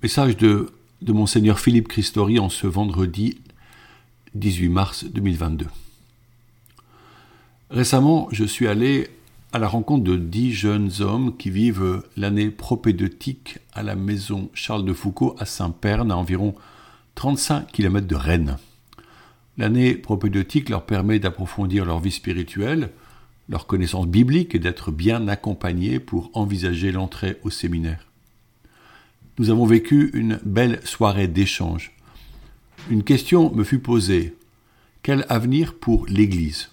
Message de, de Monseigneur Philippe Christori en ce vendredi 18 mars 2022. Récemment, je suis allé à la rencontre de dix jeunes hommes qui vivent l'année propédeutique à la maison Charles de Foucault à Saint-Pern, à environ 35 km de Rennes. L'année propédeutique leur permet d'approfondir leur vie spirituelle, leur connaissance biblique et d'être bien accompagnés pour envisager l'entrée au séminaire nous avons vécu une belle soirée d'échange. Une question me fut posée. Quel avenir pour l'Église?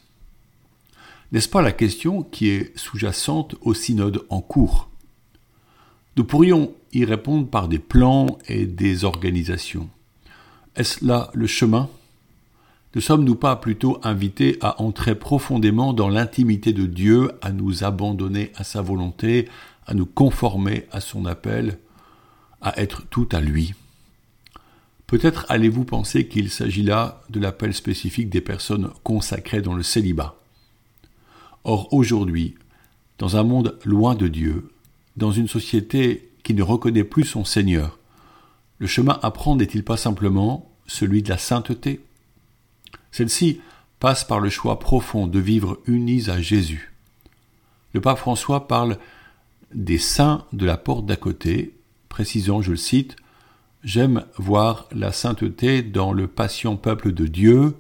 N'est-ce pas la question qui est sous-jacente au synode en cours? Nous pourrions y répondre par des plans et des organisations. Est-ce là le chemin? Ne sommes-nous pas plutôt invités à entrer profondément dans l'intimité de Dieu, à nous abandonner à sa volonté, à nous conformer à son appel? À être tout à lui. Peut-être allez-vous penser qu'il s'agit là de l'appel spécifique des personnes consacrées dans le célibat. Or aujourd'hui, dans un monde loin de Dieu, dans une société qui ne reconnaît plus son Seigneur, le chemin à prendre n'est-il pas simplement celui de la sainteté? Celle-ci passe par le choix profond de vivre unis à Jésus. Le pape François parle des saints de la porte d'à côté précisant, je le cite, J'aime voir la sainteté dans le patient peuple de Dieu,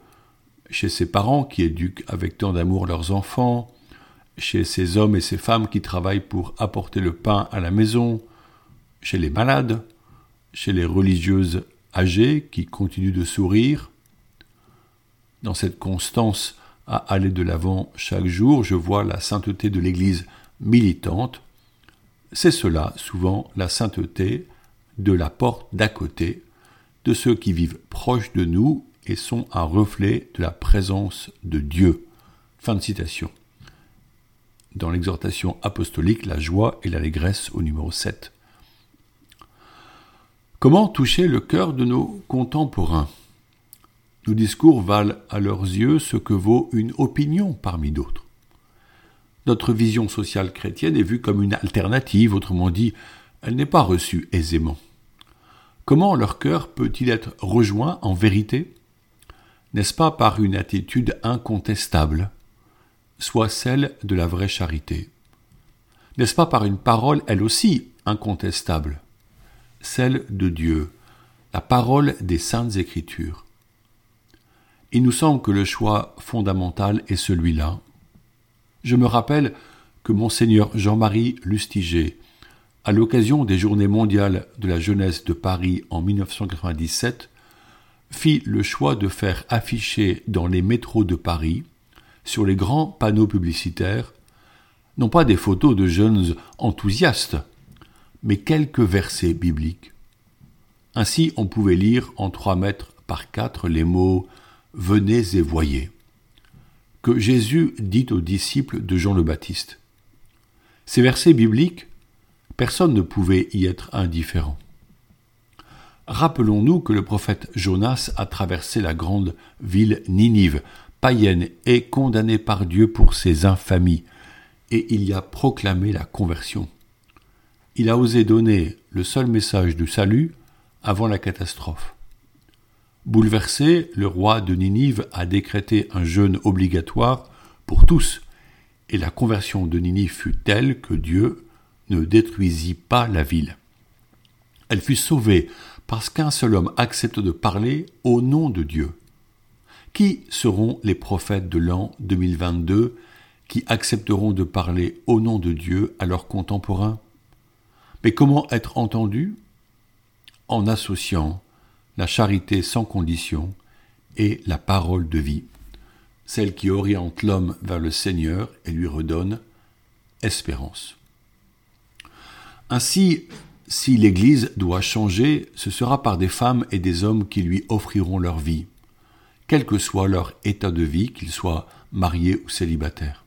chez ses parents qui éduquent avec tant d'amour leurs enfants, chez ces hommes et ces femmes qui travaillent pour apporter le pain à la maison, chez les malades, chez les religieuses âgées qui continuent de sourire. Dans cette constance à aller de l'avant chaque jour, je vois la sainteté de l'Église militante, c'est cela, souvent, la sainteté de la porte d'à côté, de ceux qui vivent proches de nous et sont un reflet de la présence de Dieu. Fin de citation. Dans l'exhortation apostolique, la joie et l'allégresse au numéro 7. Comment toucher le cœur de nos contemporains? Nos discours valent à leurs yeux ce que vaut une opinion parmi d'autres notre vision sociale chrétienne est vue comme une alternative, autrement dit, elle n'est pas reçue aisément. Comment leur cœur peut-il être rejoint en vérité? N'est-ce pas par une attitude incontestable, soit celle de la vraie charité? N'est-ce pas par une parole, elle aussi, incontestable, celle de Dieu, la parole des saintes écritures? Il nous semble que le choix fondamental est celui-là, je me rappelle que monseigneur Jean-Marie Lustiger, à l'occasion des Journées mondiales de la jeunesse de Paris en 1997, fit le choix de faire afficher dans les métros de Paris, sur les grands panneaux publicitaires, non pas des photos de jeunes enthousiastes, mais quelques versets bibliques. Ainsi on pouvait lire en trois mètres par quatre les mots Venez et voyez que Jésus dit aux disciples de Jean le Baptiste. Ces versets bibliques, personne ne pouvait y être indifférent. Rappelons-nous que le prophète Jonas a traversé la grande ville Ninive, païenne et condamnée par Dieu pour ses infamies, et il y a proclamé la conversion. Il a osé donner le seul message du salut avant la catastrophe. Bouleversé, le roi de Ninive a décrété un jeûne obligatoire pour tous, et la conversion de Ninive fut telle que Dieu ne détruisit pas la ville. Elle fut sauvée parce qu'un seul homme accepte de parler au nom de Dieu. Qui seront les prophètes de l'an 2022 qui accepteront de parler au nom de Dieu à leurs contemporains? Mais comment être entendus En associant la charité sans condition et la parole de vie, celle qui oriente l'homme vers le Seigneur et lui redonne espérance. Ainsi, si l'Église doit changer, ce sera par des femmes et des hommes qui lui offriront leur vie, quel que soit leur état de vie, qu'ils soient mariés ou célibataires.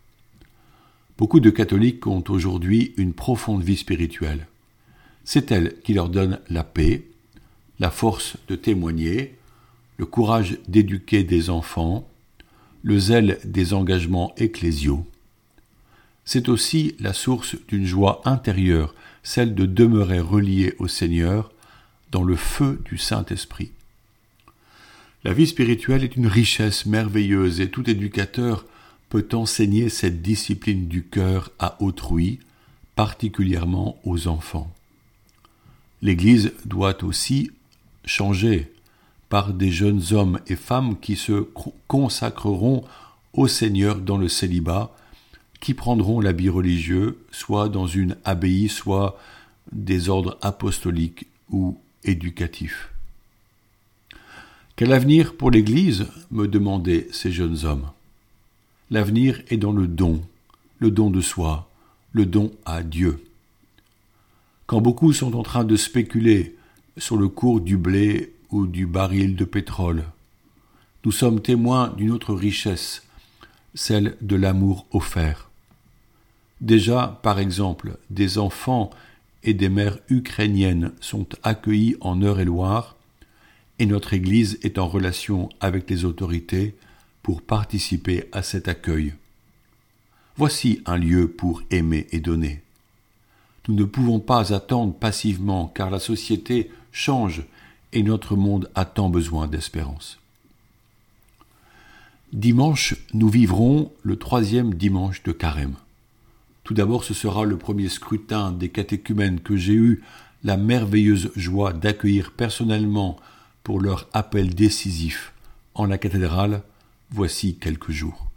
Beaucoup de catholiques ont aujourd'hui une profonde vie spirituelle. C'est elle qui leur donne la paix, la force de témoigner, le courage d'éduquer des enfants, le zèle des engagements ecclésiaux. C'est aussi la source d'une joie intérieure, celle de demeurer relié au Seigneur, dans le feu du Saint-Esprit. La vie spirituelle est une richesse merveilleuse et tout éducateur peut enseigner cette discipline du cœur à autrui, particulièrement aux enfants. L'Église doit aussi changer par des jeunes hommes et femmes qui se consacreront au Seigneur dans le célibat, qui prendront l'habit religieux, soit dans une abbaye, soit des ordres apostoliques ou éducatifs. Quel avenir pour l'Église? me demandaient ces jeunes hommes. L'avenir est dans le don, le don de soi, le don à Dieu. Quand beaucoup sont en train de spéculer sur le cours du blé ou du baril de pétrole, nous sommes témoins d'une autre richesse, celle de l'amour offert. Déjà, par exemple, des enfants et des mères ukrainiennes sont accueillis en Eure-et-Loire, et notre Église est en relation avec les autorités pour participer à cet accueil. Voici un lieu pour aimer et donner. Nous ne pouvons pas attendre passivement car la société change et notre monde a tant besoin d'espérance. Dimanche, nous vivrons le troisième dimanche de carême. Tout d'abord, ce sera le premier scrutin des catéchumènes que j'ai eu la merveilleuse joie d'accueillir personnellement pour leur appel décisif en la cathédrale voici quelques jours.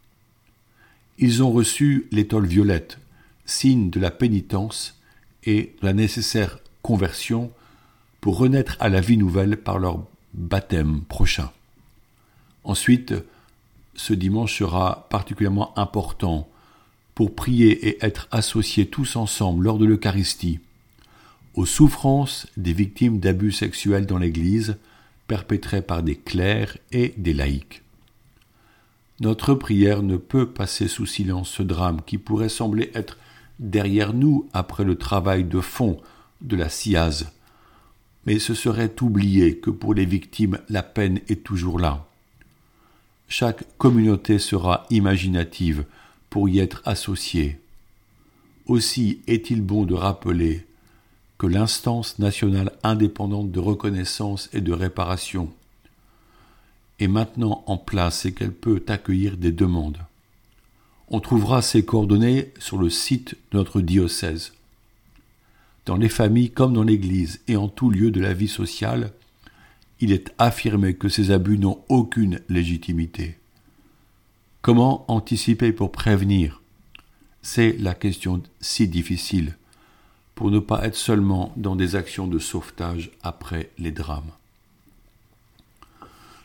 Ils ont reçu l'étole violette, signe de la pénitence et la nécessaire conversion pour renaître à la vie nouvelle par leur baptême prochain. Ensuite, ce dimanche sera particulièrement important pour prier et être associés tous ensemble lors de l'Eucharistie aux souffrances des victimes d'abus sexuels dans l'Église perpétrés par des clercs et des laïcs. Notre prière ne peut passer sous silence ce drame qui pourrait sembler être derrière nous après le travail de fond de la SIAZ. Mais ce serait oublier que pour les victimes la peine est toujours là. Chaque communauté sera imaginative pour y être associée. Aussi est-il bon de rappeler que l'instance nationale indépendante de reconnaissance et de réparation est maintenant en place et qu'elle peut accueillir des demandes. On trouvera ces coordonnées sur le site de notre diocèse. Dans les familles comme dans l'Église et en tout lieu de la vie sociale, il est affirmé que ces abus n'ont aucune légitimité. Comment anticiper pour prévenir? C'est la question si difficile pour ne pas être seulement dans des actions de sauvetage après les drames.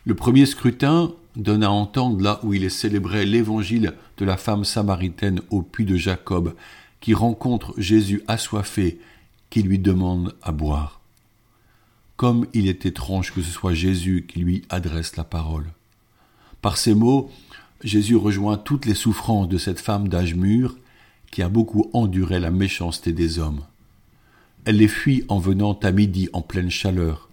Le premier scrutin donne à entendre là où il est célébré l'évangile de la femme samaritaine au puits de Jacob, qui rencontre Jésus assoiffé, qui lui demande à boire. Comme il est étrange que ce soit Jésus qui lui adresse la parole. Par ces mots, Jésus rejoint toutes les souffrances de cette femme d'âge mûr qui a beaucoup enduré la méchanceté des hommes. Elle les fuit en venant à midi en pleine chaleur.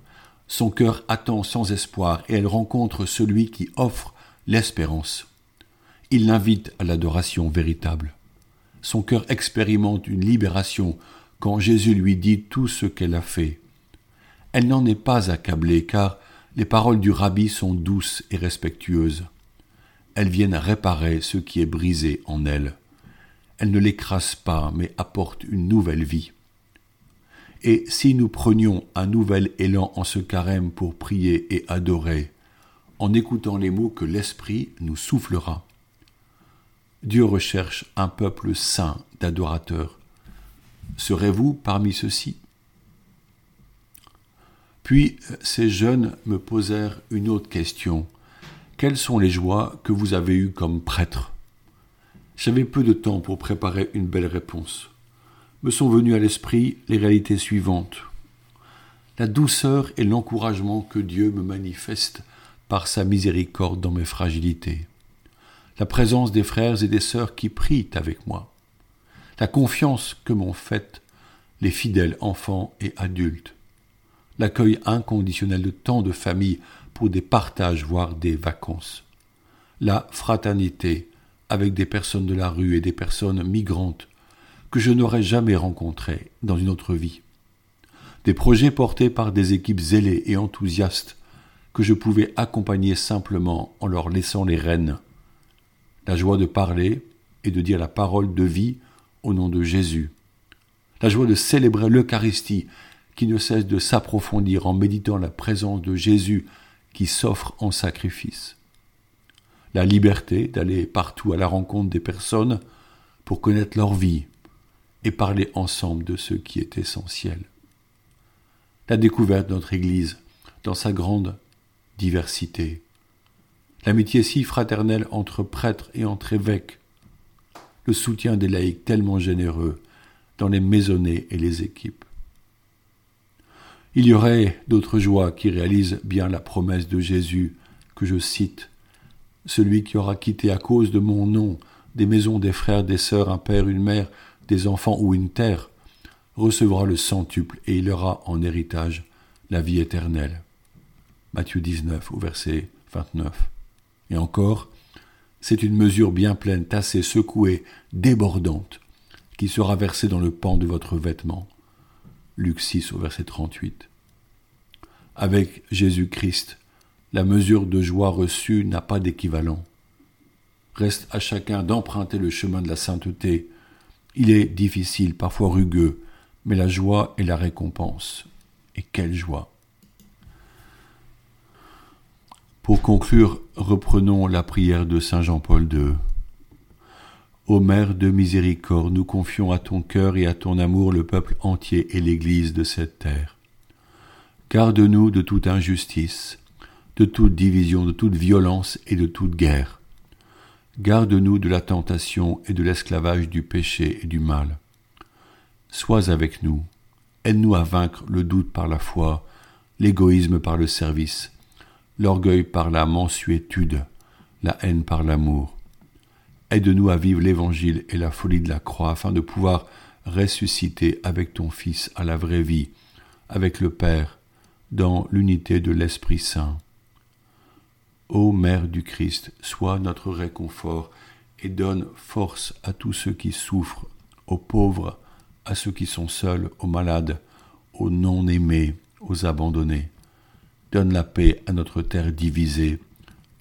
Son cœur attend sans espoir et elle rencontre celui qui offre l'espérance. Il l'invite à l'adoration véritable. Son cœur expérimente une libération quand Jésus lui dit tout ce qu'elle a fait. Elle n'en est pas accablée car les paroles du rabbi sont douces et respectueuses. Elles viennent réparer ce qui est brisé en elle. Elles ne l'écrasent pas mais apportent une nouvelle vie. Et si nous prenions un nouvel élan en ce carême pour prier et adorer, en écoutant les mots que l'Esprit nous soufflera, Dieu recherche un peuple saint d'adorateurs. Serez-vous parmi ceux-ci? Puis ces jeunes me posèrent une autre question. Quelles sont les joies que vous avez eues comme prêtre? J'avais peu de temps pour préparer une belle réponse me sont venues à l'esprit les réalités suivantes. La douceur et l'encouragement que Dieu me manifeste par sa miséricorde dans mes fragilités. La présence des frères et des sœurs qui prient avec moi. La confiance que m'ont faite les fidèles enfants et adultes. L'accueil inconditionnel de tant de familles pour des partages, voire des vacances. La fraternité avec des personnes de la rue et des personnes migrantes que je n'aurais jamais rencontré dans une autre vie. des projets portés par des équipes zélées et enthousiastes que je pouvais accompagner simplement en leur laissant les rênes. La joie de parler et de dire la parole de vie au nom de Jésus. La joie de célébrer l'Eucharistie qui ne cesse de s'approfondir en méditant la présence de Jésus qui s'offre en sacrifice. La liberté d'aller partout à la rencontre des personnes pour connaître leur vie et parler ensemble de ce qui est essentiel. La découverte de notre Église dans sa grande diversité. L'amitié si fraternelle entre prêtres et entre évêques. Le soutien des laïcs tellement généreux dans les maisonnées et les équipes. Il y aurait d'autres joies qui réalisent bien la promesse de Jésus que je cite. Celui qui aura quitté à cause de mon nom des maisons des frères, des sœurs, un père, une mère, des enfants ou une terre, recevra le centuple et il aura en héritage la vie éternelle. Matthieu 19 au verset 29. Et encore, c'est une mesure bien pleine, tassée, secouée, débordante, qui sera versée dans le pan de votre vêtement. Luc 6 au verset 38. Avec Jésus-Christ, la mesure de joie reçue n'a pas d'équivalent. Reste à chacun d'emprunter le chemin de la sainteté. Il est difficile, parfois rugueux, mais la joie est la récompense. Et quelle joie Pour conclure, reprenons la prière de Saint Jean-Paul II. Ô Mère de miséricorde, nous confions à ton cœur et à ton amour le peuple entier et l'Église de cette terre. Garde-nous de toute injustice, de toute division, de toute violence et de toute guerre. Garde-nous de la tentation et de l'esclavage du péché et du mal. Sois avec nous, aide-nous à vaincre le doute par la foi, l'égoïsme par le service, l'orgueil par la mansuétude, la haine par l'amour. Aide-nous à vivre l'Évangile et la folie de la croix afin de pouvoir ressusciter avec ton Fils à la vraie vie, avec le Père, dans l'unité de l'Esprit Saint. Ô Mère du Christ, sois notre réconfort et donne force à tous ceux qui souffrent, aux pauvres, à ceux qui sont seuls, aux malades, aux non-aimés, aux abandonnés. Donne la paix à notre terre divisée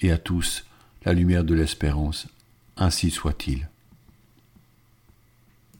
et à tous la lumière de l'espérance ainsi soit-il.